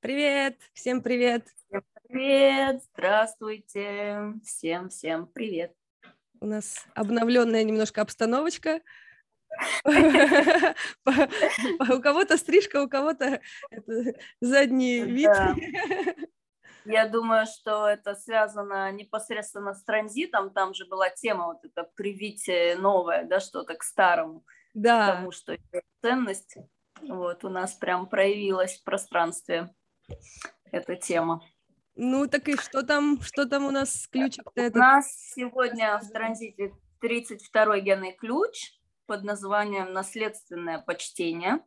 Привет, всем привет. Всем привет, здравствуйте, всем-всем привет. У нас обновленная немножко обстановочка. У кого-то стрижка, у кого-то задний вид. Я думаю, что это связано непосредственно с транзитом. Там же была тема вот это привитие новое, да, что-то к старому. Да. Потому что ценность вот у нас прям проявилась в пространстве эта тема. Ну так и что там, что там у нас с ключик-то? У нас сегодня в транзите 32-й генный ключ под названием «Наследственное почтение»,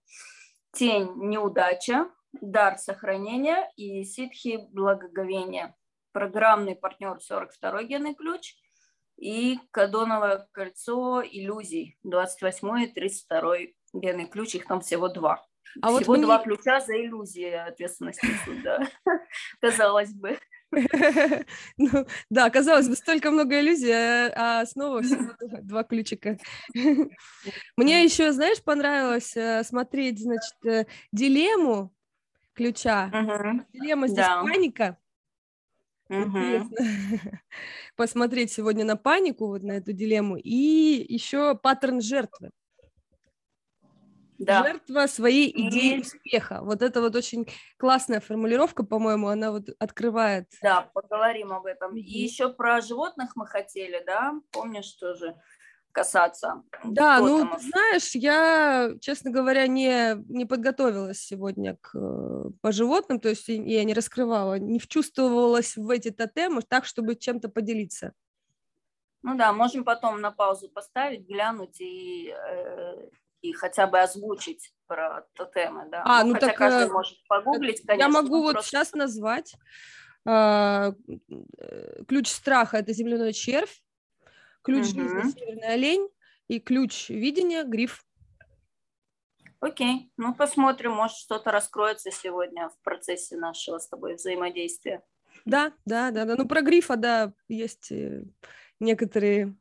«Тень неудача», «Дар сохранения» и «Ситхи благоговения». Программный партнер 42-й генный ключ и «Кадоновое кольцо иллюзий» 28-й и 32-й генный ключ, их там всего два. А Всего вот мне... два ключа за иллюзии ответственности суда, казалось бы. Ну, да, казалось бы, столько много иллюзий, а, а снова всего два ключика. Мне еще, знаешь, понравилось э, смотреть, значит, э, дилемму ключа. Дилемма здесь паника. Посмотреть сегодня на панику, вот на эту дилемму, и еще паттерн жертвы да. жертва своей идеи и... успеха. Вот это вот очень классная формулировка, по-моему, она вот открывает. Да, поговорим об этом. И еще про животных мы хотели, да? Помнишь тоже? касаться. Да, ну, ты знаешь, я, честно говоря, не, не подготовилась сегодня к, по животным, то есть я не раскрывала, не вчувствовалась в эти тотемы так, чтобы чем-то поделиться. Ну да, можем потом на паузу поставить, глянуть и э, и хотя бы озвучить про тотемы, да. А, ну, ну хотя так, каждый э, может погуглить, конечно. Я могу вот просто... сейчас назвать э, ключ страха – это земляной червь, ключ угу. жизни – северный олень, и ключ видения – гриф. Окей, ну посмотрим, может что-то раскроется сегодня в процессе нашего с тобой взаимодействия. Да, да, да, да. Ну про грифа, да, есть э, некоторые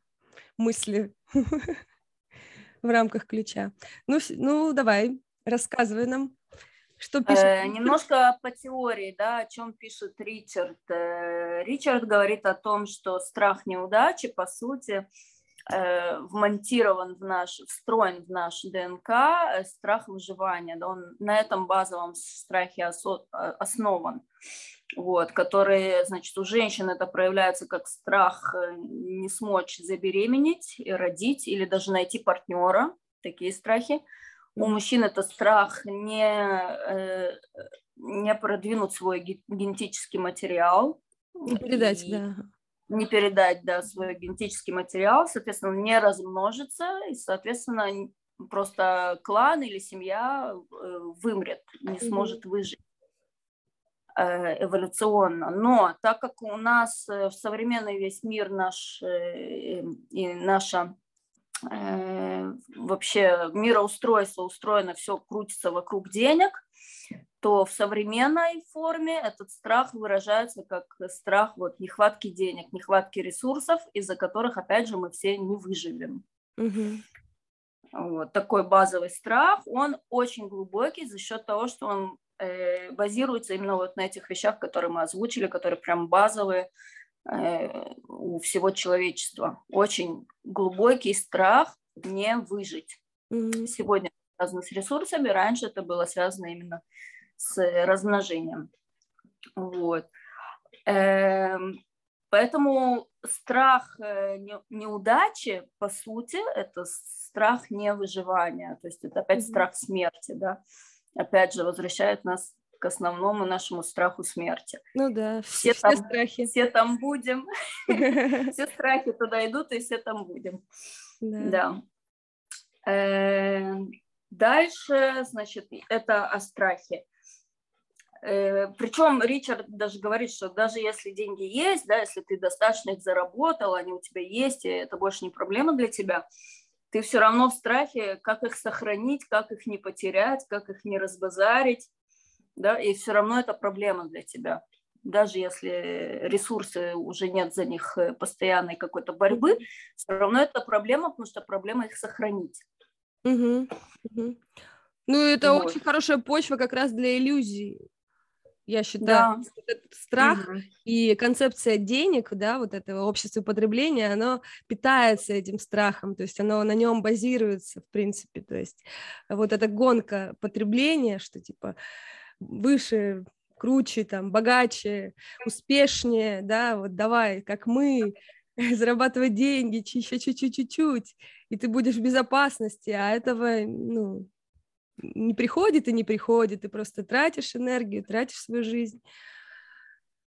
мысли. в рамках ключа. Ну, ну давай, рассказывай нам, что пишет. Э, немножко по теории, да, о чем пишет Ричард. Э, Ричард говорит о том, что страх неудачи, по сути, э, вмонтирован в наш, встроен в наш ДНК э, страх выживания. Да, он на этом базовом страхе осо, э, основан вот, которые, значит, у женщин это проявляется как страх э, не смочь забеременеть и родить, или даже найти партнера, такие страхи. У мужчин это страх не, э, не продвинуть свой генетический материал. Не передать, да. Не передать, да, свой генетический материал, соответственно, не размножится, и, соответственно, просто клан или семья э, вымрет, не сможет выжить. Э, эволюционно. Но так как у нас э, в современный весь мир наш э, и наша вообще мироустройство устроено, все крутится вокруг денег, то в современной форме этот страх выражается как страх вот нехватки денег, нехватки ресурсов, из-за которых, опять же, мы все не выживем. Угу. Вот такой базовый страх, он очень глубокий за счет того, что он базируется именно вот на этих вещах, которые мы озвучили, которые прям базовые э, у всего человечества. Очень глубокий страх не выжить. Mm-hmm. Сегодня связано с ресурсами, раньше это было связано именно с размножением. Вот. Эм, поэтому страх э, неудачи, по сути, это страх невыживания, то есть это опять mm-hmm. страх смерти, да опять же, возвращает нас к основному нашему страху смерти. Ну да, все, все, там, страхи. Все там будем. Все страхи туда идут, и все там будем. Да. Э, дальше, значит, это о страхе. Э, Причем Ричард даже говорит, что даже если деньги есть, да, если ты достаточно их заработал, они у тебя есть, и это больше не проблема для тебя, ты все равно в страхе, как их сохранить, как их не потерять, как их не разбазарить, да, и все равно это проблема для тебя. Даже если ресурсы уже нет за них э, постоянной какой-то борьбы, все равно это проблема, потому что проблема их сохранить. Угу. Угу. Ну, это вот. очень хорошая почва как раз для иллюзий. Я считаю, Да. что этот страх Мгм. и концепция денег, да, вот этого общества потребления, оно питается этим страхом, то есть оно на нем базируется, в принципе, то есть вот эта гонка потребления, что типа выше, круче, там, богаче, успешнее, да, вот давай, как мы, зарабатывать деньги, еще чуть-чуть, чуть-чуть, и ты будешь в безопасности, а этого, ну, не приходит и не приходит, ты просто тратишь энергию, тратишь свою жизнь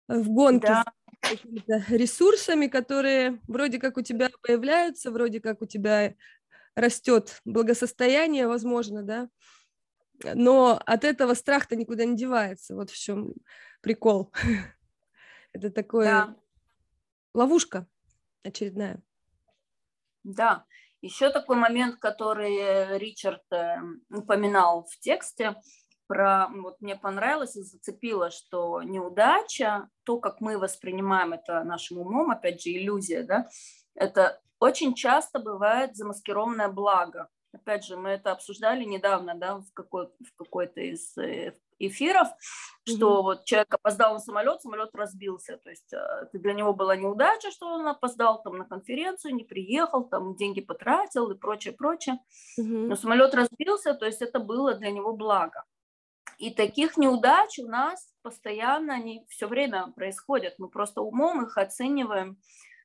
в гонке Да. с какими-то ресурсами, которые вроде как у тебя появляются, вроде как у тебя растет благосостояние, возможно, да, но от этого страх-то никуда не девается, вот в чем прикол. Это такое Да. ловушка очередная. Да, еще такой момент, который э, Ричард э, упоминал в тексте, про, вот мне понравилось и зацепило, что неудача, то, как мы воспринимаем это нашим умом, опять же, иллюзия, да, это очень часто бывает замаскированное благо. Опять же, мы это обсуждали недавно, да, в, какой, в какой-то из э, эфиров, что Мгм. вот человек опоздал на самолет, самолет разбился, то есть это для него была неудача, что он опоздал там на конференцию, не приехал, там деньги потратил и прочее, прочее. Мгм. Но самолет разбился, то есть это было для него благо. И таких неудач у нас постоянно, они все время происходят. Мы просто умом их оцениваем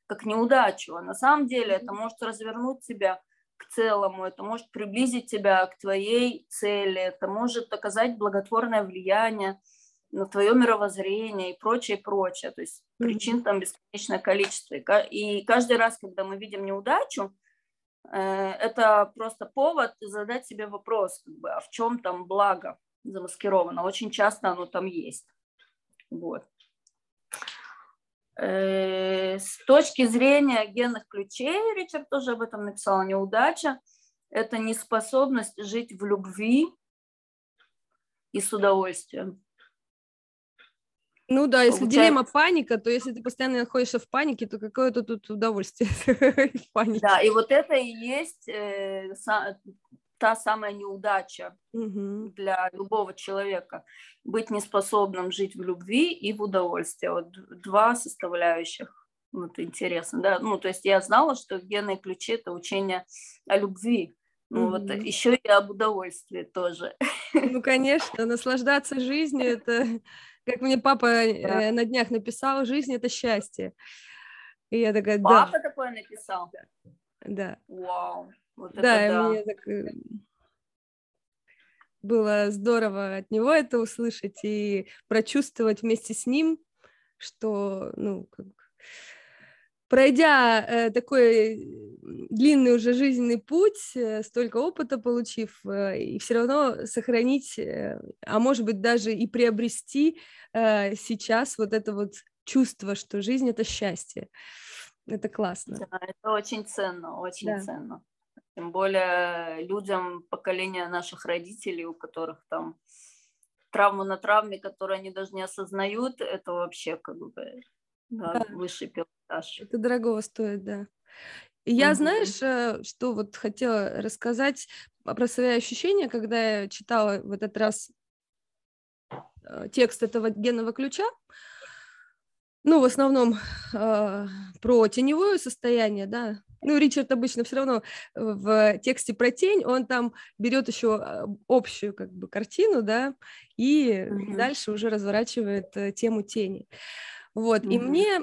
как неудачу. А на самом деле это может развернуть тебя к целому, это может приблизить тебя к твоей цели, это может оказать благотворное влияние на твое мировоззрение и прочее, прочее. То есть Мгм. причин там бесконечное количество. И каждый раз, когда мы видим неудачу, э, это просто повод задать себе вопрос, как бы, а в чем там благо замаскировано. Очень часто оно там есть. Вот. Э, С точки зрения генных ключей, Ричард тоже об этом написал, неудача – это неспособность жить в любви и с удовольствием. Ну да, если Получается- дилемма паника, то если ты постоянно находишься в панике, то какое-то тут удовольствие в панике. Да, и вот это и есть э, та самая неудача Мгм. для любого человека быть неспособным жить в любви и в удовольствии. Вот два составляющих. Вот интересно, да. Ну, то есть я знала, что генные ключи это учение о любви. Ну, вот Мгм. еще и об удовольствии тоже. Ну, конечно, наслаждаться жизнью, это, как мне папа э, на днях написал, жизнь – это счастье. И я такая, да, Папа такое написал. да. Вау. Вот Да, да. мне так э, было здорово от него это услышать и прочувствовать вместе с ним, что, ну, как, пройдя э, такой длинный уже жизненный путь, э, столько опыта получив, э, и все равно сохранить, э, а может быть даже и приобрести э, сейчас вот это вот чувство, что жизнь это счастье. Это классно. Да, это очень ценно, очень Да. ценно. Тем более людям поколения наших родителей, у которых там травма на травме, которые они даже не осознают, это вообще как бы да, Да. высший пилотаж. Это дорогого стоит, да. И я, Мгм. знаешь, э, что вот хотела рассказать про свои ощущения, когда я читала в этот раз э, текст этого генного ключа. Ну, в основном э, про теневое состояние, да. Ну, Ричард обычно все равно в тексте про тень, он там берет еще э, общую как бы картину, да, и Мгм. дальше уже разворачивает э, тему тени. Вот, и Мгм. мне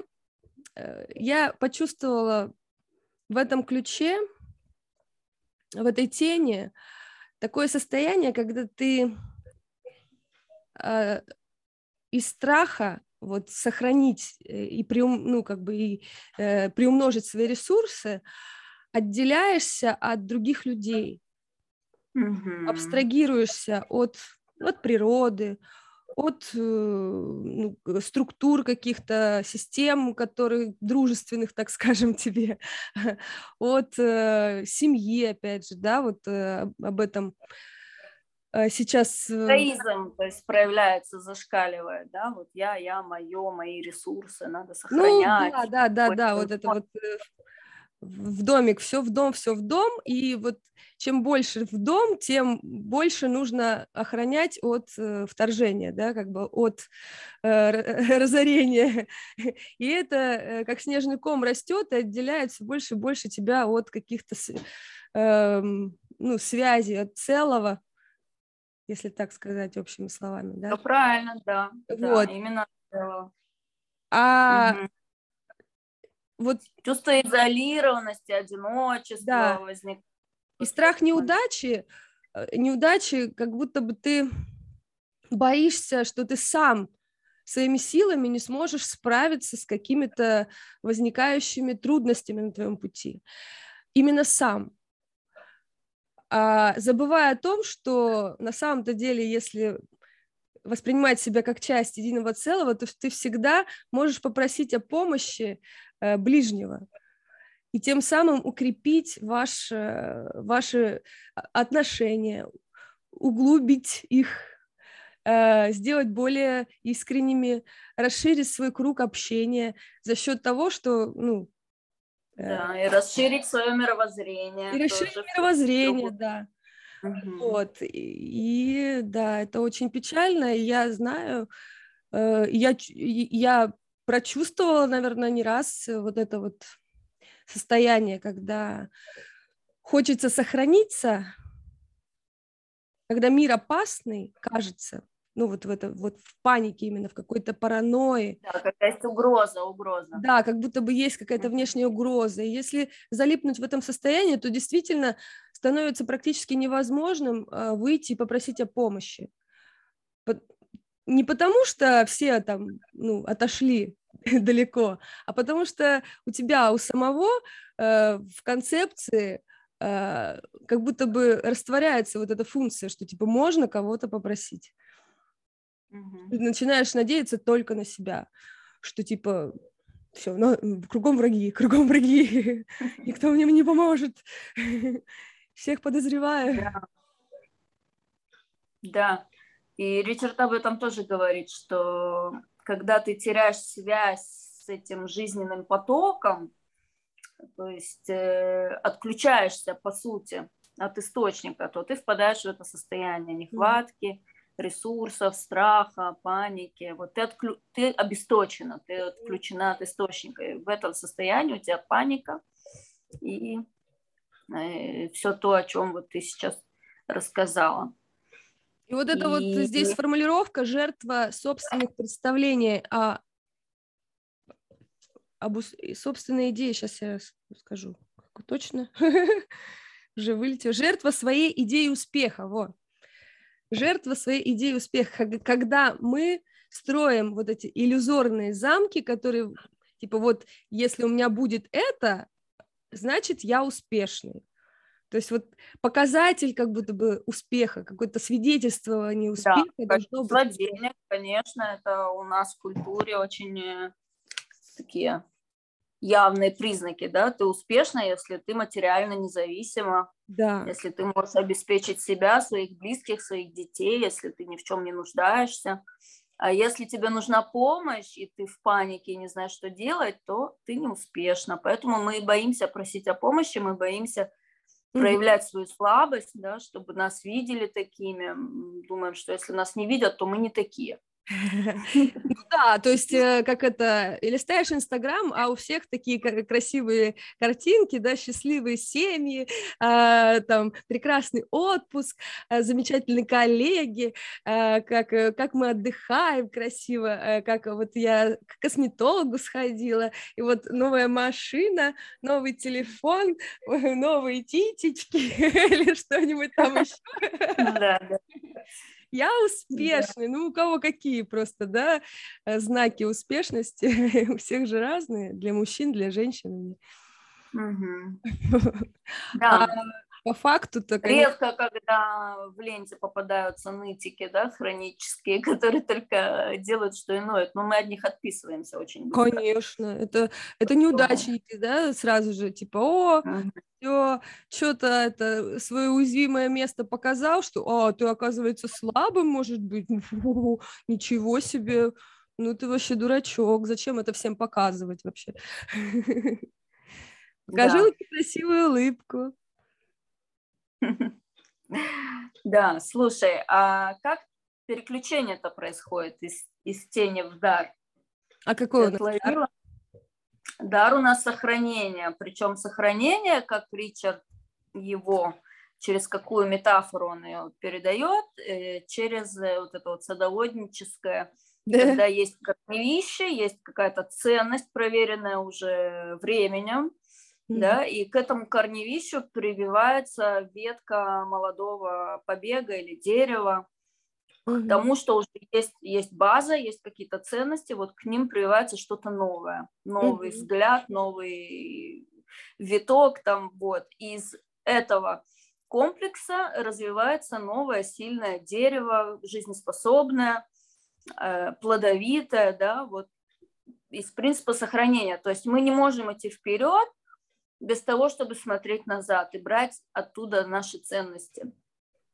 э, я почувствовала в этом ключе, в этой тени такое состояние, когда ты э, из страха вот сохранить э, и приум, ну как бы и э, приумножить свои ресурсы, отделяешься от других людей, Мгм. абстрагируешься от от природы, от э, ну, структур каких-то систем, которые дружественных, так скажем тебе, от э, семьи, опять же, да, вот э, об- этом сейчас. э, Эгоизм, то есть проявляется, зашкаливает, да, вот я, я, мое, мои ресурсы надо Ну, сохранять. да, да, да, да, какой-то вот это вот. вот э, в домик, все в дом, все в дом, и вот чем больше в дом, тем больше нужно охранять от э, вторжения, да, как бы от э, разорения. И это э, как снежный ком растет и отделяет все больше и больше тебя от каких-то э, ну, связей, от целого, если так сказать общими словами, да? Ну, правильно, да. Вот. Да, именно. А угу. вот чувство изолированности, одиночества да. возникает и страх неудачи, э, неудачи, как будто бы ты боишься, что ты сам своими силами не сможешь справиться с какими-то возникающими трудностями на твоем пути. Именно сам. А, забывая о том, что на самом-то деле, если воспринимать себя как часть единого целого, то ты всегда можешь попросить о помощи э, ближнего и тем самым укрепить ваш, ваши отношения, углубить их, э, сделать более искренними, расширить свой круг общения за счет того, что, ну, э, да, и расширить свое мировоззрение. И расширить мировоззрение, да. Угу. Вот, и, и да, это очень печально, и я знаю, э, я, я прочувствовала, наверное, не раз вот это вот состояние, когда хочется сохраниться, когда мир опасный, кажется, ну вот в это вот в панике именно в какой-то паранойи. Да, какая-то угроза, угроза. Да, как будто бы есть какая-то внешняя угроза. И если залипнуть в этом состоянии, то действительно становится практически невозможным э, выйти и попросить о помощи. Не потому что все там ну, отошли далеко, а потому что у тебя, у самого э, в концепции э, как будто бы растворяется вот эта функция, что типа можно кого-то попросить. Угу. Ты начинаешь надеяться только на себя, что типа все, ну, кругом враги, кругом враги, никто мне не поможет, всех подозреваю. Да. да, и Ричард об этом тоже говорит, что когда ты теряешь связь с этим жизненным потоком, то есть э, отключаешься, по сути, от источника, то ты впадаешь в это состояние нехватки ресурсов, страха, паники. Вот ты, отклю... ты обесточена, ты отключена от источника. И в этом состоянии у тебя паника. И э, все то, о чем вот ты сейчас рассказала. И вот это и... вот здесь формулировка жертва собственных представлений о об собственной идее, сейчас я скажу, как точно, уже вылетел, жертва своей идеи успеха, вот, жертва своей идеи успеха, когда мы строим вот эти иллюзорные замки, которые, типа, вот, если у меня будет это, значит, я успешный, то есть вот показатель как будто бы успеха, какое-то свидетельствование успеха да, должно быть. денег, конечно, это у нас в культуре очень э, такие явные признаки, да, ты успешна, если ты материально независима, да. если ты можешь обеспечить себя, своих близких, своих детей, если ты ни в чем не нуждаешься. А если тебе нужна помощь, и ты в панике и не знаешь, что делать, то ты не успешна. Поэтому мы боимся просить о помощи, мы боимся проявлять свою слабость, да, чтобы нас видели такими. Думаем, что если нас не видят, то мы не такие. Ну да, то есть э, как это, листаешь Инстаграм, а у всех такие красивые картинки, да, счастливые семьи, а, там прекрасный отпуск, а, замечательные коллеги, а, как, э, как мы отдыхаем красиво, э, как вот я к косметологу сходила, и вот новая машина, новый телефон, новые титечки или что-нибудь там еще. Да, да я успешный. Да. Ну, у кого какие просто, да, э, знаки успешности. у всех же разные, для мужчин, для женщин. Да. А по факту-то... Редко, когда в ленте попадаются нытики, да, хронические, которые только делают, что и ноют, но мы от них отписываемся очень быстро. Конечно, это, это неудачники, да, сразу же, типа, о, все, что-то это свое уязвимое место показал, что, а, ты, оказывается, слабым, может быть, Фу, ничего себе, ну ты вообще дурачок, зачем это всем показывать вообще? Покажи да. красивую улыбку. Да, слушай, а как переключение-то происходит из, из тени в дар? А какой у нас дар? Дар у нас сохранение, причем сохранение, как Ричард его, через какую метафору он ее передает, э, через э, вот это вот садоводническое, да. когда есть корневище, есть какая-то ценность, проверенная уже временем, mm-hmm. да, и к этому корневищу прививается ветка молодого побега или дерева, к тому, что уже есть, есть база, есть какие-то ценности, вот к ним прививается что-то новое, новый mm-hmm. взгляд, новый виток там, вот. Из этого комплекса развивается новое сильное дерево, жизнеспособное, э, плодовитое, да, вот из принципа сохранения. То есть мы не можем идти вперед без того, чтобы смотреть назад и брать оттуда наши ценности,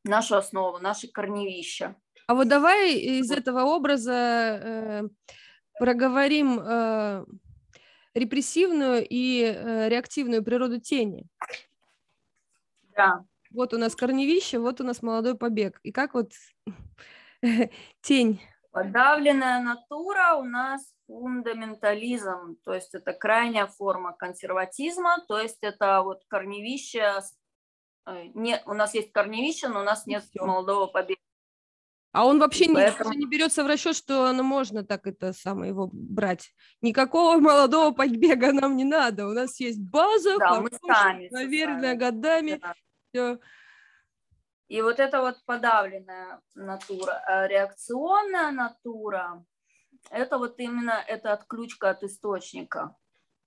нашу основу, наши корневища. А вот давай из этого образа э, проговорим э, репрессивную и э, реактивную природу тени. Да. Вот у нас корневище, вот у нас молодой побег. И как вот тень? Подавленная натура у нас фундаментализм, то есть это крайняя форма консерватизма, то есть это вот корневище, э, не, у нас есть корневище, но у нас нет Все. молодого побега. А он вообще Поэтому... не, не берется в расчет, что ну, можно так это самое его брать. Никакого молодого побега нам не надо. У нас есть база, да, хорошая, мы сами, наверное, годами. Да. Все. И вот это вот подавленная натура, а реакционная натура, это вот именно эта отключка от источника.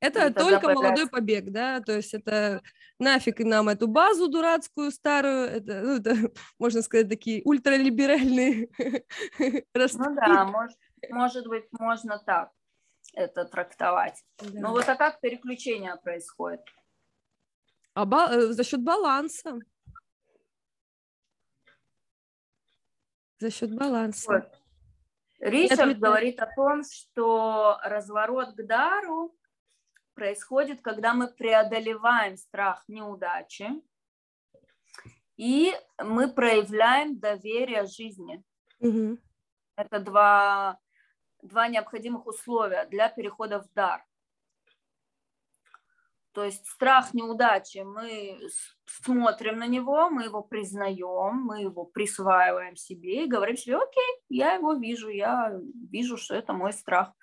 Это только молодой побег, да, то есть это нафиг нам эту базу дурацкую старую, это, ну, это можно сказать, такие ультралиберальные Ну да, может, может быть, можно так это трактовать. Да. Ну вот а как переключение происходит? А ба- э, за счет баланса. За счет баланса. Вот. Ричард говорит о том, что разворот к дару происходит, когда мы преодолеваем страх неудачи, и мы проявляем доверие жизни. Угу. Это два, два необходимых условия для перехода в дар. То есть страх неудачи, мы смотрим на него, мы его признаем, мы его присваиваем себе и говорим себе, окей, я его вижу, я вижу, что это мой страх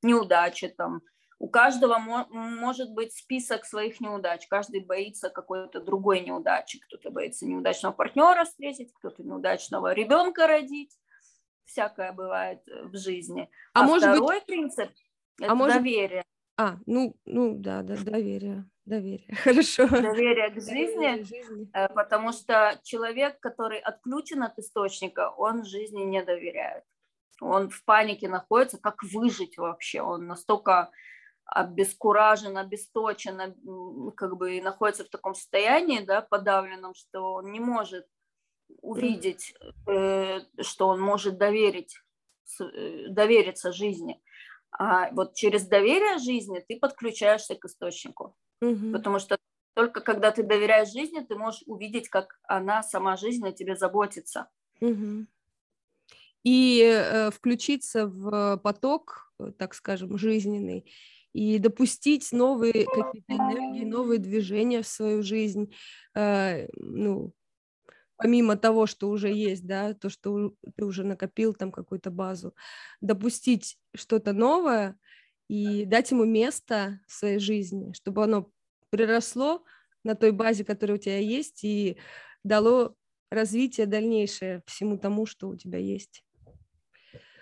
неудачи, там, у каждого может быть список своих неудач. Каждый боится какой-то другой неудачи. Кто-то боится неудачного партнера встретить, кто-то неудачного ребенка родить. Всякое бывает э, в жизни. А, а может второй быть... принцип – а это а может... А, ну, ну да, да, доверие. Доверие, хорошо. Доверие к жизни, доверие жизни, э, потому что человек, который отключен от источника, он жизни не доверяет. Он в панике находится, как выжить вообще. Он настолько обескуражен, обесточен, как бы находится в таком состоянии, да, подавленном, что он не может увидеть, э, что он может доверить, э, довериться жизни. А вот через доверие жизни ты подключаешься к источнику. Угу. Потому что только когда ты доверяешь жизни, ты можешь увидеть, как она, сама жизнь о тебе заботится. Угу. И э, включиться в поток, так скажем, жизненный, и допустить новые какие-то энергии, новые движения в свою жизнь, э, ну, помимо того, что уже есть, да, то, что ты уже накопил там какую-то базу, допустить что-то новое и дать ему место в своей жизни, чтобы оно приросло на той базе, которая у тебя есть, и дало развитие дальнейшее всему тому, что у тебя есть.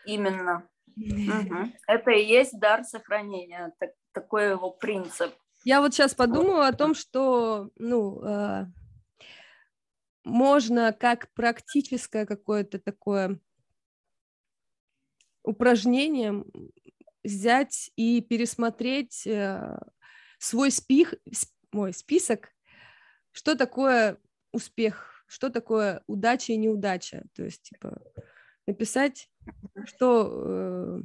Именно. Угу. Это и есть дар сохранения, так, такой его принцип. Я вот сейчас подумала о том, что, ну, э, можно как практическое какое-то такое упражнение взять и пересмотреть э, свой спих, мой список, что такое успех, что такое удача и неудача. То есть, типа, написать, что э,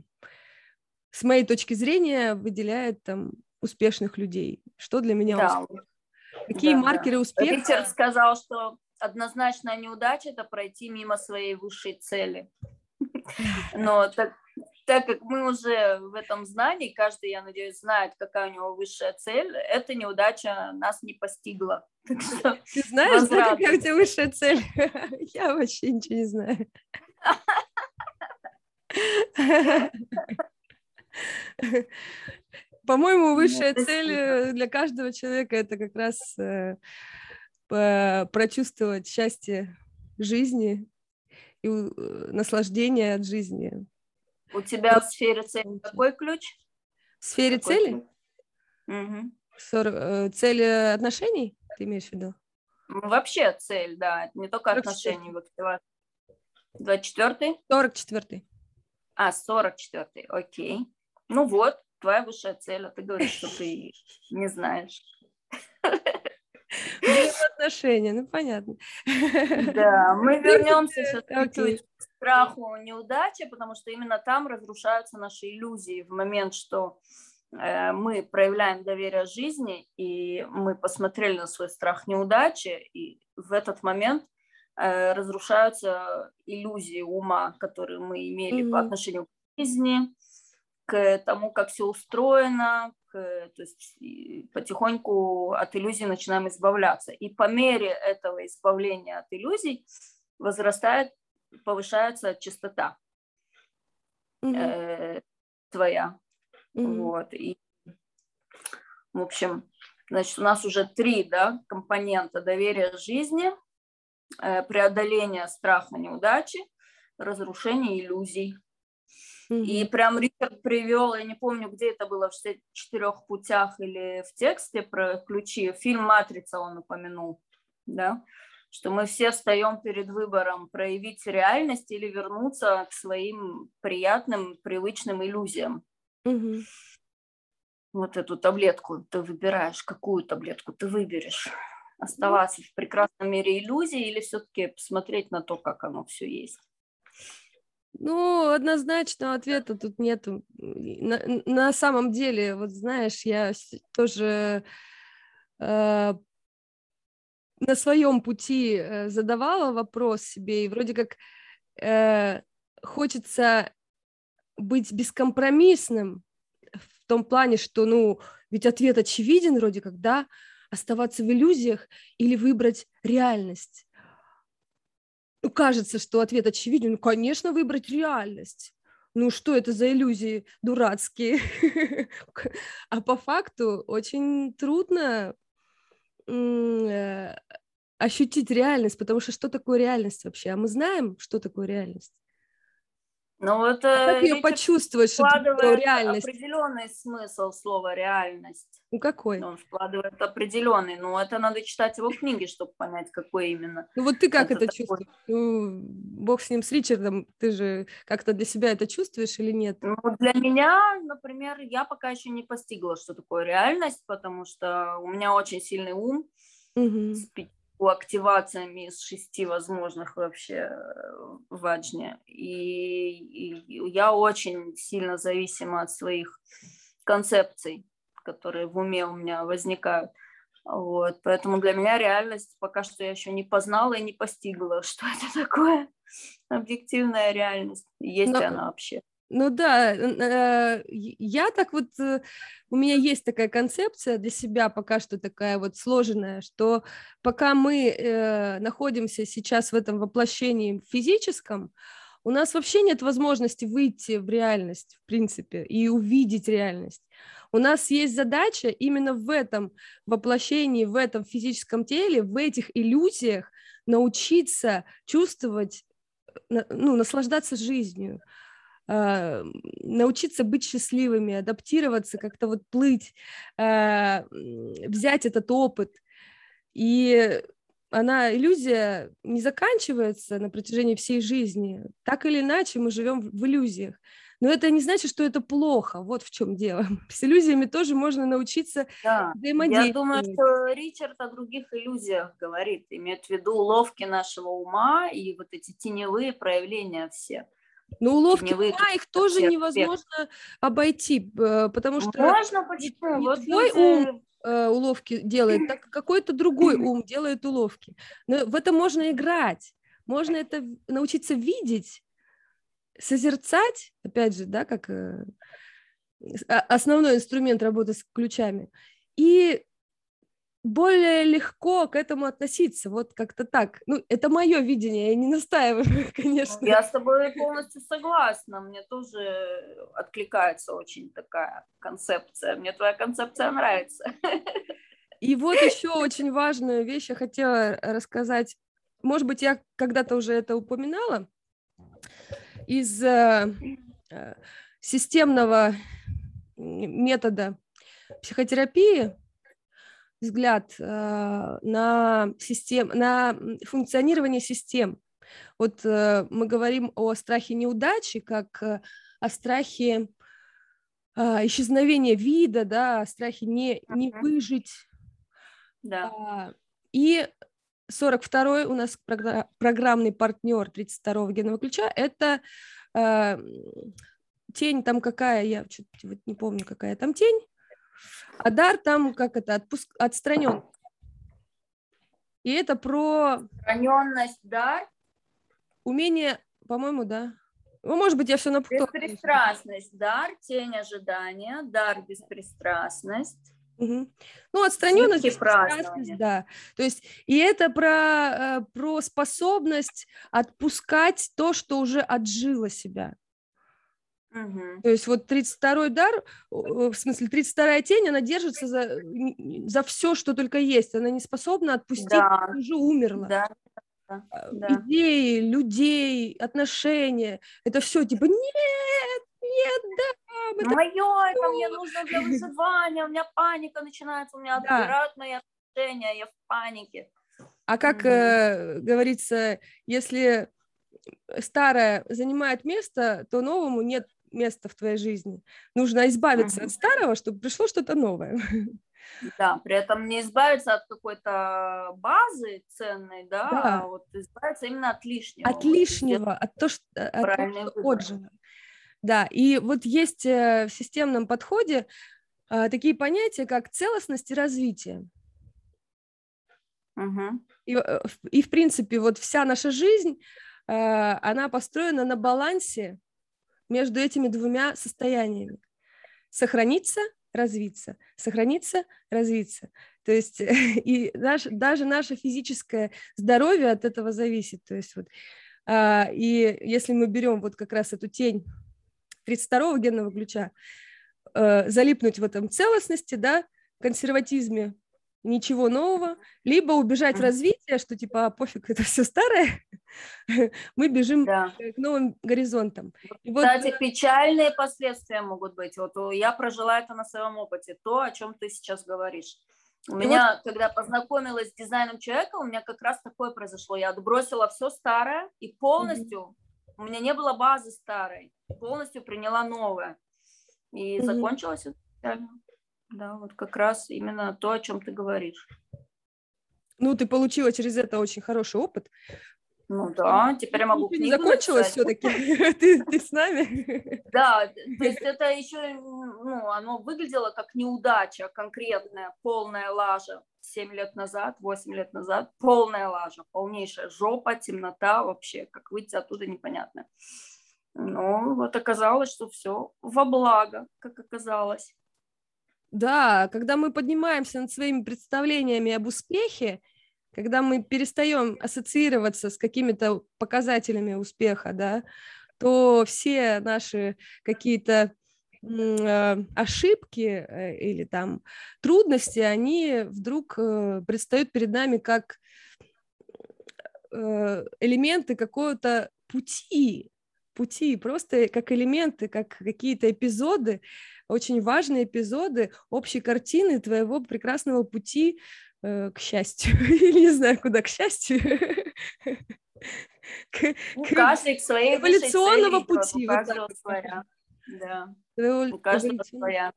с моей точки зрения выделяет там успешных людей? Что для меня да. успех? Какие да, маркеры да. успеха? Ричард сказал, что однозначная неудача – это пройти мимо своей высшей цели. Но так, так как мы уже в этом знании, каждый, я надеюсь, знает, какая у него высшая цель, эта неудача нас не постигла. Ты знаешь, да, какая у тебя высшая цель? Я вообще ничего не знаю. По-моему, высшая цель для каждого человека это как раз э, прочувствовать счастье жизни и э, наслаждение от жизни. У тебя в сфере цели какой ключ? В сфере какой цели? Угу. Цель отношений, ты имеешь в виду? Вообще цель, да, не только отношения в активации. 24-й? 44-й. А, 44-й, окей. Ну вот, твоя высшая цель, а ты говоришь, что ты не знаешь. Отношения, ну понятно. Да, мы вернемся okay. к страху неудачи, потому что именно там разрушаются наши иллюзии в момент, что э, мы проявляем доверие жизни, и мы посмотрели на свой страх неудачи, и в этот момент э, разрушаются иллюзии ума, которые мы имели mm-hmm. по отношению к жизни, к тому, как все устроено, то есть потихоньку от иллюзий начинаем избавляться. И по мере этого избавления от иллюзий возрастает, повышается частота mm-hmm. э, твоя. Mm-hmm. Вот. И, в общем, значит, у нас уже три да, компонента доверия жизни, э, преодоление страха неудачи, разрушение иллюзий. И прям Ричард привел, я не помню, где это было, в четырех путях или в тексте про ключи, фильм «Матрица» он упомянул, да, что мы все встаем перед выбором проявить реальность или вернуться к своим приятным, привычным иллюзиям. Угу. Вот эту таблетку ты выбираешь, какую таблетку ты выберешь? Оставаться в прекрасном мире иллюзий или все-таки посмотреть на то, как оно все есть? Ну, однозначного ответа тут нету. На, на самом деле, вот знаешь, я тоже э, на своем пути э, задавала вопрос себе, и вроде как э, хочется быть бескомпромиссным в том плане, что, ну, ведь ответ очевиден вроде как, да, оставаться в иллюзиях или выбрать реальность ну, кажется, что ответ очевиден. Ну, конечно, выбрать реальность. Ну, что это за иллюзии дурацкие? А по факту очень трудно э, ощутить реальность, потому что что такое реальность вообще? А мы знаем, что такое реальность? Ну, вот, а как ее почувствовать, что это реальность? определенный смысл слова «реальность». Ну, какой? Он вкладывает определенный. Ну, это надо читать его книги, чтобы понять, какой именно. Ну, вот ты как это, это чувствуешь? Ну, бог с ним, с Ричардом, ты же как-то для себя это чувствуешь или нет? Ну, для меня, например, я пока еще не постигла, что такое реальность, потому что у меня очень сильный ум, угу. Активациями из шести возможных вообще э, в Аджне. И, и я очень сильно зависима от своих концепций, которые в уме у меня возникают. Вот, поэтому для меня реальность пока что я еще не познала и не постигла, что это такое объективная реальность, есть Но... она вообще. Ну да, э, я так вот, э, у меня есть такая концепция для себя пока что такая вот сложенная, что пока мы э, находимся сейчас в этом воплощении физическом, у нас вообще нет возможности выйти в реальность, в принципе, и увидеть реальность. У нас есть задача именно в этом воплощении, в этом физическом теле, в этих иллюзиях научиться чувствовать, ну, наслаждаться жизнью, э, научиться быть счастливыми, адаптироваться, как-то вот плыть, э, взять этот опыт. И она, иллюзия не заканчивается на протяжении всей жизни. Так или иначе мы живем в иллюзиях. Но это не значит, что это плохо. Вот в чем дело. С иллюзиями тоже можно научиться да. взаимодействовать. Я думаю, что Ричард о других иллюзиях говорит, имеет в виду уловки нашего ума и вот эти теневые проявления все Но уловки ума, их тоже невозможно обойти, потому что Можно, почему? Не, вот твой ум э, уловки делает, так какой-то другой ум делает уловки. Но в это можно играть, можно это научиться видеть, созерцать, опять же, да, как э, основной инструмент работы с ключами, и более легко к этому относиться, вот как-то так. Ну, это мое видение, я не настаиваю, конечно. Я с тобой полностью согласна, мне тоже откликается очень такая концепция, мне твоя концепция нравится. И вот еще очень важную вещь я хотела рассказать, может быть, я когда-то уже это упоминала, из э, э системного метода психотерапии, взгляд э, на, систем, на функционирование систем. Вот э, мы говорим о страхе неудачи, как э, о страхе э, исчезновения вида, да, о страхе не, не выжить. Да. А, и 42-й у нас программный партнер 32-го генного ключа – это тень там какая, я чуть вот не помню, какая там тень, а дар там, как это, отпуск... отстранен. И это про... Отстраненность, дар? Умение, по-моему, да. Ну, может быть, я все напутала. Беспристрастность, дар, тень ожидания, дар, беспристрастность. Угу. Ну, отстраненность, беспристрастность, да. То есть, и это про, э, про способность отпускать то, что уже отжило себя. Угу. То есть вот 32-й дар, в смысле 32-я тень, она держится за, за все, что только есть. Она не способна отпустить, да. уже умерла. Да. А, да. Идеи, людей, отношения, это все типа нет, нет, да. Это Мое, это мне нужно для выживания, у меня паника начинается, у меня да. отбирают мои отношения, я в панике. А как угу. э, говорится, если старое занимает место, то новому нет место в твоей жизни. Нужно избавиться mm-hmm. от старого, чтобы пришло что-то новое. Да, при этом не избавиться от какой-то базы ценной, да, да. а вот избавиться именно от лишнего. От лишнего, от того, что, от того, что отживо. Да, и вот есть э, в системном подходе а, такие понятия, как целостность и развитие. Угу. И, э, и, в принципе, вот вся наша жизнь, она построена на балансе между этими двумя состояниями. Сохраниться, развиться, сохраниться, развиться. То есть и наш, даже наше физическое здоровье от этого зависит. То есть вот, а, и если мы берем вот как раз эту тень 32-го генного ключа, а, залипнуть в этом целостности, да, консерватизме, ничего нового, либо убежать в развитие, что типа а, пофиг, это все старое, мы бежим да. к новым горизонтам. И Кстати, вот... печальные последствия могут быть. Вот я прожила это на своем опыте, то, о чем ты сейчас говоришь. У и меня, вот... когда познакомилась с дизайном человека, у меня как раз такое произошло. Я отбросила все старое и полностью, mm-hmm. у меня не было базы старой, полностью приняла новое. И mm-hmm. закончилось это да, вот как раз именно то, о чем ты говоришь. Ну, ты получила через это очень хороший опыт. Ну да, теперь я могу книгу закончилось все-таки? ты, ты с нами? Да, то есть это еще, ну, оно выглядело как неудача конкретная, полная лажа. Семь лет назад, восемь лет назад, полная лажа, полнейшая жопа, темнота вообще, как выйти оттуда непонятно. Но вот оказалось, что все во благо, как оказалось. Да, когда мы поднимаемся над своими представлениями об успехе, когда мы перестаем ассоциироваться с какими-то показателями успеха, да, то все наши какие-то э, ошибки э, или там трудности, они вдруг э, предстают перед нами как элементы какого-то пути, пути, просто как элементы, как какие-то эпизоды, очень важные эпизоды общей картины твоего прекрасного пути э, к счастью. Или не знаю, куда к счастью. к, ну, к каждый к своей эволюционного пути. У каждого своя. Да. У каждого своя.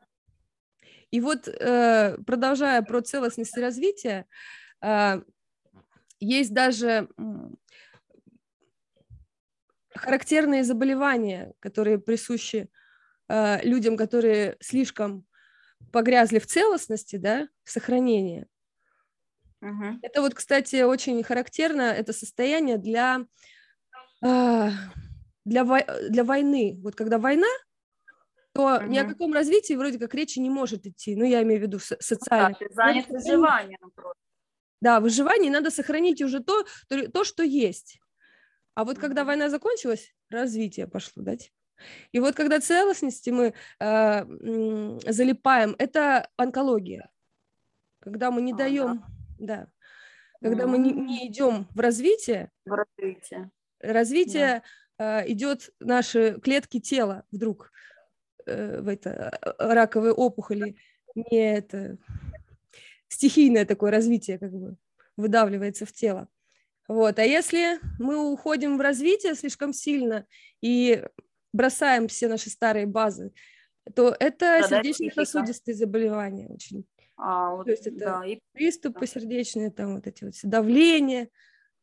И вот, э, продолжая про целостность и развитие, э, есть даже характерные заболевания, которые присущи э, людям, которые слишком погрязли в целостности, да, в сохранении. Угу. Это вот, кстати, очень характерно, это состояние для, э, для, для войны. Вот когда война, то угу. ни о каком развитии вроде как речи не может идти. Ну, я имею в виду социально. Ну, да, ты занят выживанием просто. Да, выживание, надо сохранить уже то, то, то что есть. А вот когда война закончилась, развитие пошло, да? И вот когда целостности мы э, залипаем, это онкология. Когда мы не а, даем, да, да когда мы не, не идем в развитие, в развитие, развитие да. э, идет наши клетки тела вдруг э, в это э, раковые опухоли, не это стихийное такое развитие как бы выдавливается в тело. Вот. А если мы уходим в развитие слишком сильно и бросаем все наши старые базы, то это да, сердечно-сосудистые заболевания очень. А, вот, то есть это да, и... приступы сердечные, там вот эти вот давление.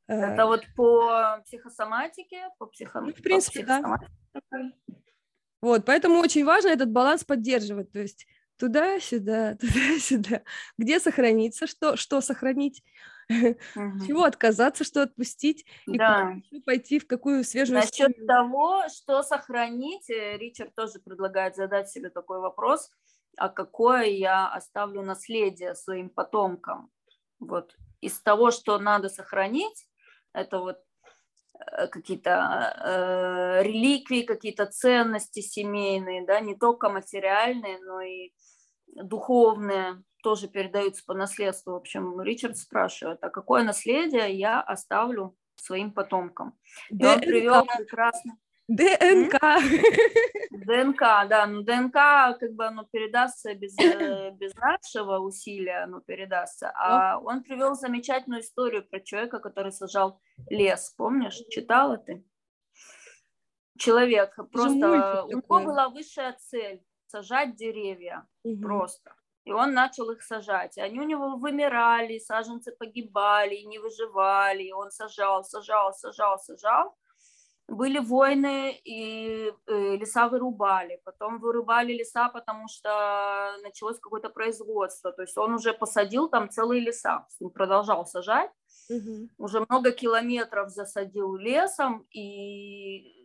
Э, это вот по психосоматике, по психо... Ну, в принципе, да. Вот, поэтому очень важно этот баланс поддерживать, то есть туда-сюда, туда-сюда, где сохраниться, что, что сохранить, угу. чего отказаться, что отпустить, и да. пойти в какую свежую... Насчет историю. того, что сохранить, э, Ричард тоже предлагает задать себе такой вопрос, а какое я оставлю наследие своим потомкам? Вот из того, что надо сохранить, это вот э, какие-то э, реликвии, какие-то ценности семейные, да, не только материальные, но и духовные, тоже передаются по наследству. В общем, Ричард спрашивает, а какое наследие я оставлю своим потомкам? И он привел прекрасно. ДНК. ДНК, да, ну ДНК как бы оно передастся без, э, без нашего усилия, оно передастся. А он привел замечательную историю про человека, который сажал лес, помнишь, читала ты? Человек, просто у него была высшая цель сажать деревья, угу. просто. И он начал их сажать. Они у него вымирали, саженцы погибали, не выживали. Он сажал, сажал, сажал, сажал. Были войны, и э, леса вырубали. Потом вырубали леса, потому что началось какое-то производство. То есть он уже посадил там целые леса. Он продолжал сажать. Угу. Уже много километров засадил лесом, и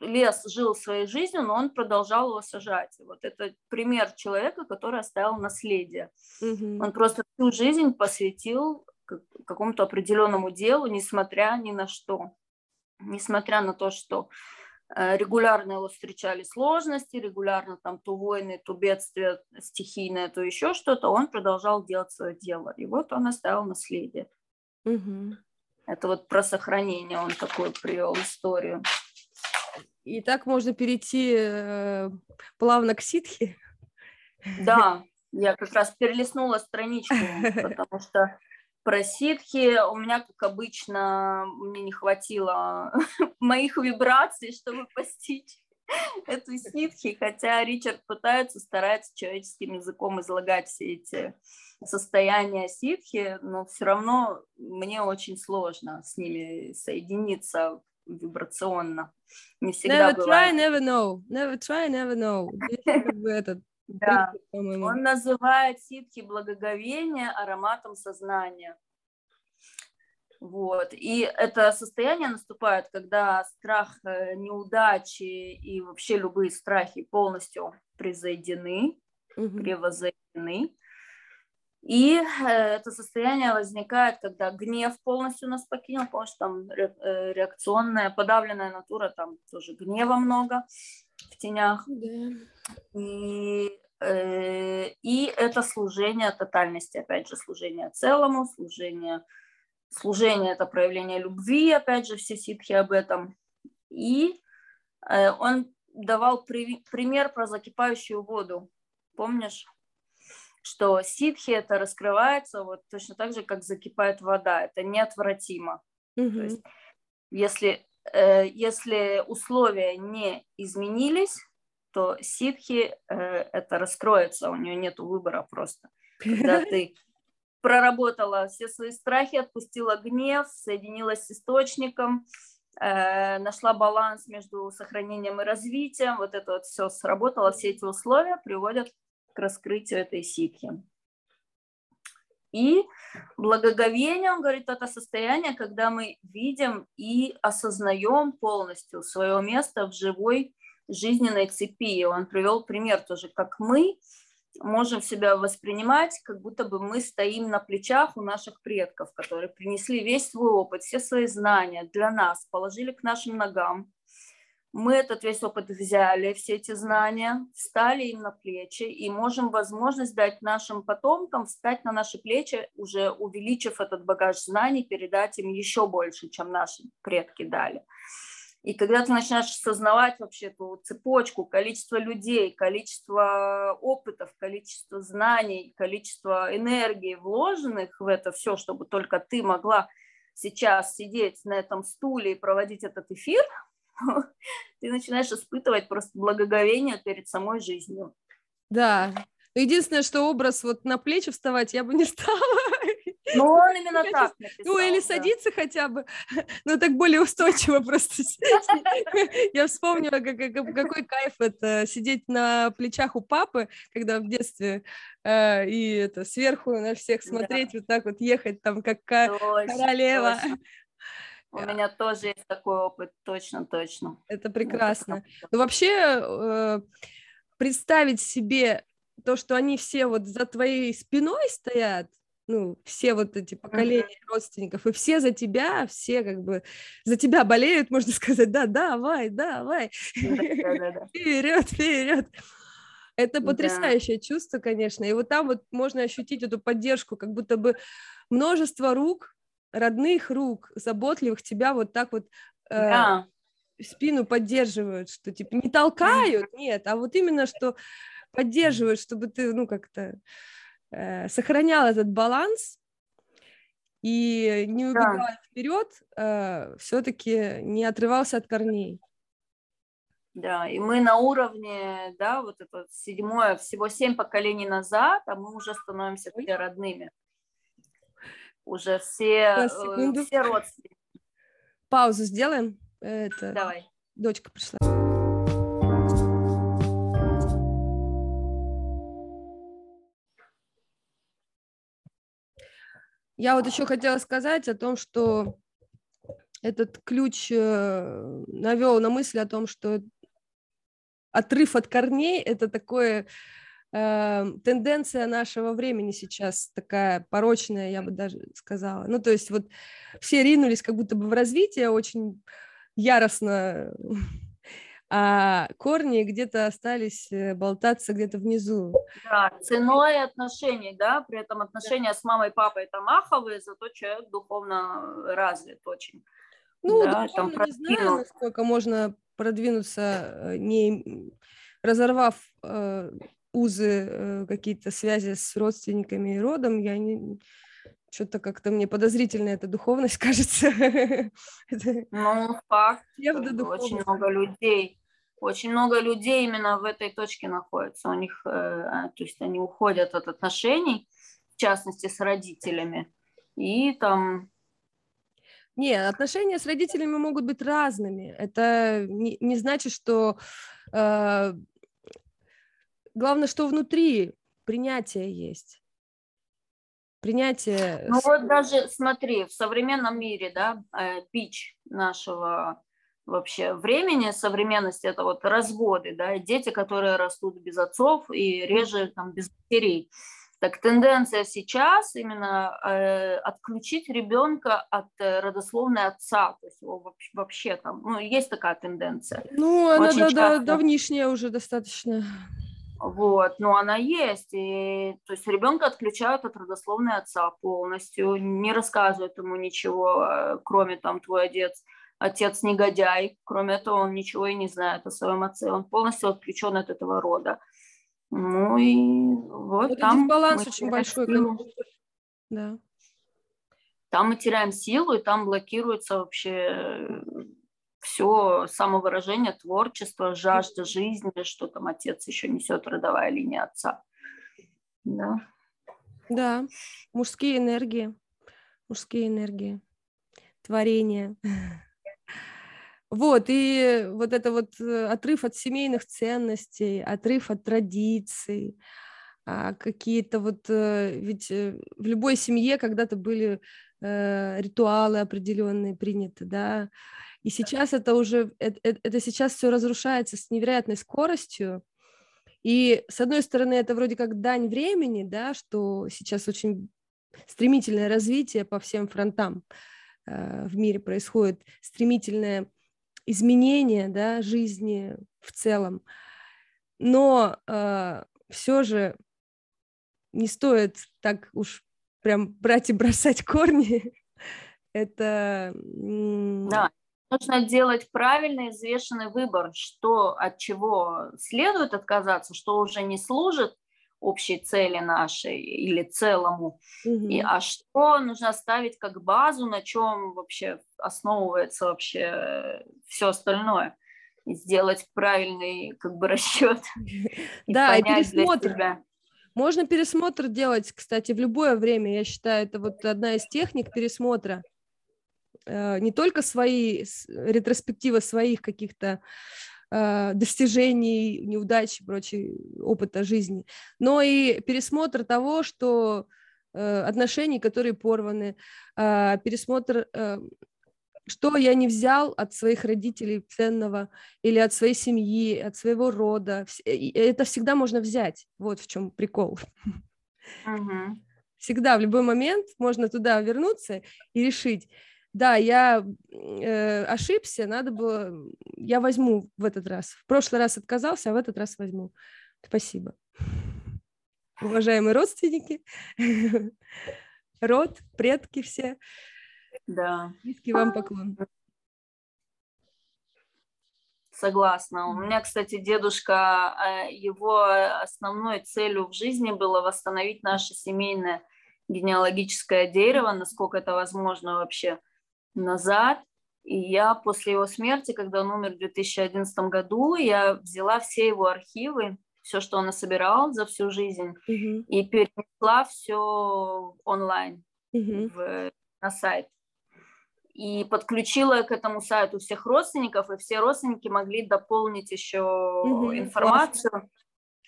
лес жил своей жизнью, но он продолжал его сажать. Вот это пример человека, который оставил наследие. Угу. Он просто всю жизнь посвятил какому-то определенному делу, несмотря ни на что. Несмотря на то, что э, регулярно его встречали сложности, регулярно там то войны, то бедствия стихийное, то еще что-то, он продолжал делать свое дело. И вот он оставил наследие. Угу. Это вот про сохранение он такой привел историю. И так можно перейти э, плавно к ситхи. Да, я как раз перелистнула страничку, потому что про ситхи у меня, как обычно, мне не хватило моих вибраций, чтобы постичь эту ситхи, хотя Ричард пытается, старается человеческим языком излагать все эти состояния ситхи, но все равно мне очень сложно с ними соединиться вибрационно. Не всегда never бывает. try, never know. Never try, never know. этот, да. Он называет ситхи благоговения ароматом сознания. Вот. И это состояние наступает, когда страх э, неудачи и вообще любые страхи полностью превзойдены, угу. превозойдены. И э, это состояние возникает, когда гнев полностью нас покинул, потому что там э, реакционная, подавленная натура, там тоже гнева много в тенях. Да. И, э, и это служение тотальности, опять же, служение целому, служение, служение это проявление любви, опять же, все ситхи об этом. И он давал при, пример про закипающую воду, помнишь? Что ситхи это раскрывается вот точно так же, как закипает вода. Это неотвратимо. Mm-hmm. То есть, если, э, если условия не изменились, то ситхи э, это раскроется, у нее нет выбора просто. Когда ты проработала все свои страхи, отпустила гнев, соединилась с источником, э, нашла баланс между сохранением и развитием. Вот это вот все сработало, все эти условия приводят к раскрытию этой ситхи. И благоговение, он говорит, это состояние, когда мы видим и осознаем полностью свое место в живой жизненной цепи. Он привел пример тоже, как мы можем себя воспринимать, как будто бы мы стоим на плечах у наших предков, которые принесли весь свой опыт, все свои знания для нас, положили к нашим ногам, мы этот весь опыт взяли, все эти знания, встали им на плечи и можем возможность дать нашим потомкам встать на наши плечи, уже увеличив этот багаж знаний, передать им еще больше, чем наши предки дали. И когда ты начинаешь осознавать вообще эту цепочку, количество людей, количество опытов, количество знаний, количество энергии, вложенных в это все, чтобы только ты могла сейчас сидеть на этом стуле и проводить этот эфир – ты начинаешь испытывать просто благоговение перед самой жизнью. Да. Единственное, что образ вот на плечи вставать я бы не стала. Ну, он именно так написал. Ну, или садиться хотя бы, но так более устойчиво просто. Я вспомнила, какой кайф это сидеть на плечах у папы, когда в детстве, э, и это сверху на всех смотреть, вот так вот ехать там, как королева. У меня тоже есть такой опыт, точно, точно. Это прекрасно. Ну, вообще, э, представить себе то, что они все вот за твоей спиной стоят, ну, все вот эти поколения uh-huh. родственников, и все за тебя, все как бы за тебя болеют, можно сказать, да, давай, давай, вперед, вперед. Это потрясающее да. чувство, конечно, и вот там вот можно ощутить эту поддержку, как будто бы множество рук родных рук, заботливых тебя вот так вот э, да. спину поддерживают, что типа не толкают, нет, а вот именно что поддерживают, чтобы ты, ну, как-то э, сохранял этот баланс и не убегал да. вперед, э, все-таки не отрывался от корней. Да, и мы на уровне, да, вот это седьмое, всего семь поколений назад, а мы уже становимся все родными уже все, э, все родственники. Паузу сделаем. Это... Давай. Дочка пришла. Я вот еще хотела сказать о том, что этот ключ э, навел на мысль о том, что отрыв от корней это такое тенденция нашего времени сейчас такая порочная, я бы даже сказала. Ну, то есть вот все ринулись как будто бы в развитие очень яростно, а корни где-то остались э, болтаться где-то внизу. Да, ценой отношений, да, при этом отношения с мамой и папой там аховые, зато человек духовно развит очень. Ну, да, духовно там не знаю, насколько можно продвинуться, э, не разорвав э, узы, э, какие-то связи с родственниками и родом, я не... Что-то как-то мне подозрительно эта духовность кажется. Ну, факт. Очень много людей, очень много людей именно в этой точке находятся. У них, э, а, то есть они уходят от отношений, в частности, с родителями. И там не, отношения с родителями могут быть разными. Это не, не значит, что э, Главное, что внутри принятие есть. Принятие. Ну вот даже смотри, в современном мире, да, э, пич нашего вообще времени, современности, это вот разводы, да, дети, которые растут без отцов и реже там без матерей. Так тенденция сейчас именно э, отключить ребенка от э, родословной отца, то есть его вообще, вообще там, ну есть такая тенденция. Ну она да, да, давнишняя уже достаточно. Вот, но она есть. И, то есть ребенка отключают от родословной отца полностью, не рассказывают ему ничего, э, кроме там твой отец, отец негодяй, кроме этого он ничего и не знает о своем отце, он полностью отключен от этого рода. Ну и вот, вот там баланс очень большой. Да. Там мы теряем силу, и там блокируется вообще все самовыражение, творчество, жажда жизни, что там отец еще несет родовая линия отца. Да. Да, мужские энергии, мужские энергии, творение. Вот, и вот это вот э, отрыв от семейных ценностей, отрыв от традиций, а, какие-то вот, э, ведь э, в любой семье когда-то были ритуалы определенные приняты, да, и сейчас это уже, это, это сейчас все разрушается с невероятной скоростью, и с одной стороны это вроде как дань времени, да, что сейчас очень стремительное развитие по всем фронтам в мире происходит, стремительное изменения да, жизни в целом. Но э, все же не стоит так уж прям брать и бросать корни. Это... Да, нужно делать правильный, взвешенный выбор, что от чего следует отказаться, что уже не служит общей цели нашей или целому, угу. и, а что нужно ставить как базу, на чем вообще основывается вообще все остальное, и сделать правильный как бы расчет. Да, и пересмотр. Можно пересмотр делать, кстати, в любое время. Я считаю, это вот одна из техник пересмотра. Э, не только свои ретроспектива своих каких-то Э, достижений, неудач и прочего опыта жизни, но и пересмотр того, что э, отношений, которые порваны, пересмотр, что я не взял от своих родителей ценного или от своей семьи, от своего рода. Это всегда можно взять. Вот в чем прикол. Uh-huh. Всегда, в любой момент можно туда вернуться и решить, да, я э, ошибся, надо было, я возьму в этот раз. В прошлый раз отказался, а в этот раз возьму. Спасибо. Уважаемые родственники, род, предки все. Да. Низкий вам поклон. Согласна. У меня, кстати, дедушка, э, его основной целью в жизни было восстановить наше семейное генеалогическое дерево, насколько это возможно вообще назад. И я после его смерти, когда он умер в 2011 году, я взяла все его архивы, все, что он насобирал за всю жизнь, mm-hmm. и перенесла все онлайн mm-hmm. в, на сайт. И подключила к этому сайту всех родственников, и все родственники могли дополнить еще mm-hmm. информацию, Классно.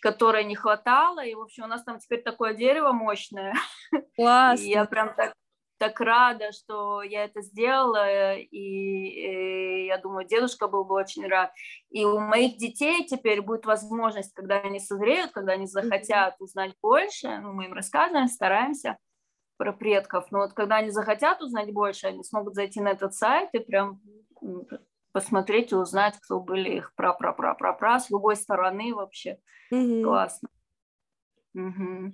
которой не хватало. И, в общем, у нас там теперь такое дерево мощное. Классно. И я прям так так рада, что я это сделала, и, и я думаю, дедушка был бы очень рад. И у моих детей теперь будет возможность, когда они созреют, когда они захотят узнать больше, ну, мы им рассказываем, стараемся про предков, но вот когда они захотят узнать больше, они смогут зайти на этот сайт и прям посмотреть и узнать, кто были их пра-пра-пра-пра-пра с любой стороны вообще. Mm-hmm. Классно. Угу.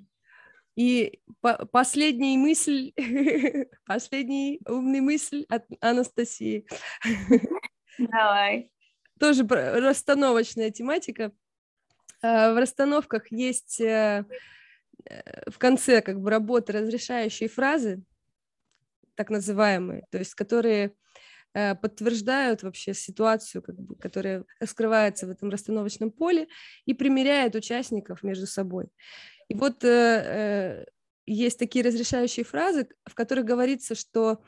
И по последняя мысль, последняя умная мысль от Анастасии. Давай. Тоже расстановочная тематика. А, в расстановках есть э, э, в конце как бы работы разрешающие фразы, так называемые, то есть которые э, подтверждают вообще ситуацию, как бы, которая раскрывается в этом расстановочном поле и примеряет участников между собой. И вот э, э, есть такие разрешающие фразы, в которых говорится, что,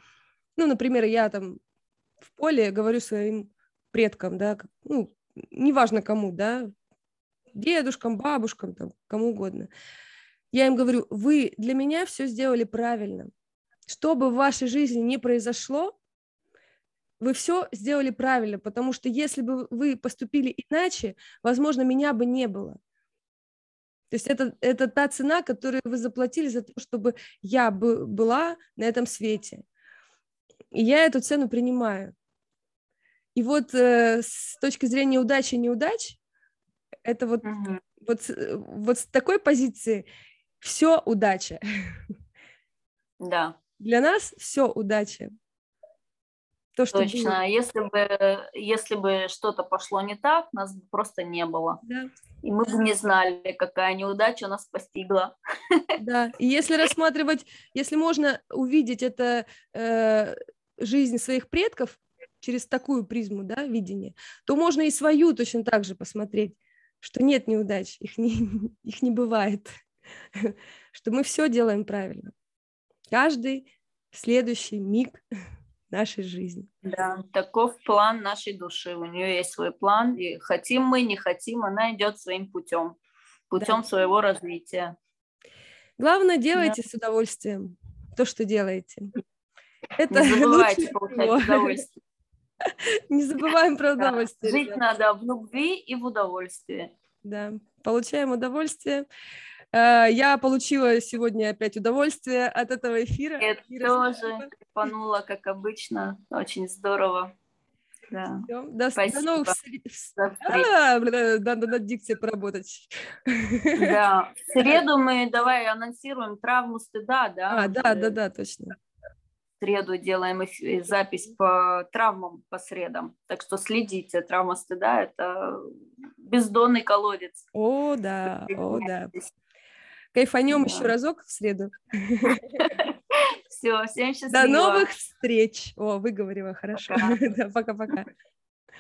ну, например, я там в поле говорю своим предкам, да, ну, неважно кому, да, дедушкам, бабушкам, там, кому угодно. Я им говорю, вы для меня все сделали правильно. Что бы в вашей жизни не произошло, вы все сделали правильно, потому что если бы вы поступили иначе, возможно, меня бы не было. То есть это, это та цена, которую вы заплатили за то, чтобы я бы, была на этом свете. И я эту цену принимаю. И вот э, с точки зрения удачи и неудач, это вот, uh-huh. вот, вот с такой позиции все удача. Да. Для нас все удача. То, что Точно. Было. Если бы, если бы что-то пошло не так, нас бы просто не было. Да. И мы бы не знали, какая неудача нас постигла. Да, и если рассматривать, если можно увидеть это э, жизнь своих предков через такую призму, да, видения, то можно и свою точно так же посмотреть, что нет неудач, их не, их не бывает, что мы все делаем правильно. Каждый следующий миг нашей жизни. Да, таков план нашей души. У нее есть свой план, и хотим мы, не хотим, она идет своим путем, путем да. своего развития. Главное, делайте да. с удовольствием то, что делаете. Это не забывайте получать удовольствие. Не забываем про удовольствие. Жить надо в любви и в удовольствии. Да, получаем удовольствие. Э, я получила сегодня опять удовольствие от этого эфира. Я тоже кайфанула, как обычно. Очень здорово. Да. До, Спасибо. до новых встреч. А, надо над дикцией поработать. Да. В среду мы давай анонсируем травму стыда, да? А, да, да, да, точно. В среду делаем запись по травмам по средам. Так что следите. Травма стыда – это бездонный колодец. О, да, о, да. Кайфанем да. еще разок в среду. Все, всем счастливо. До новых встреч. О, выговорила хорошо. Пока-пока.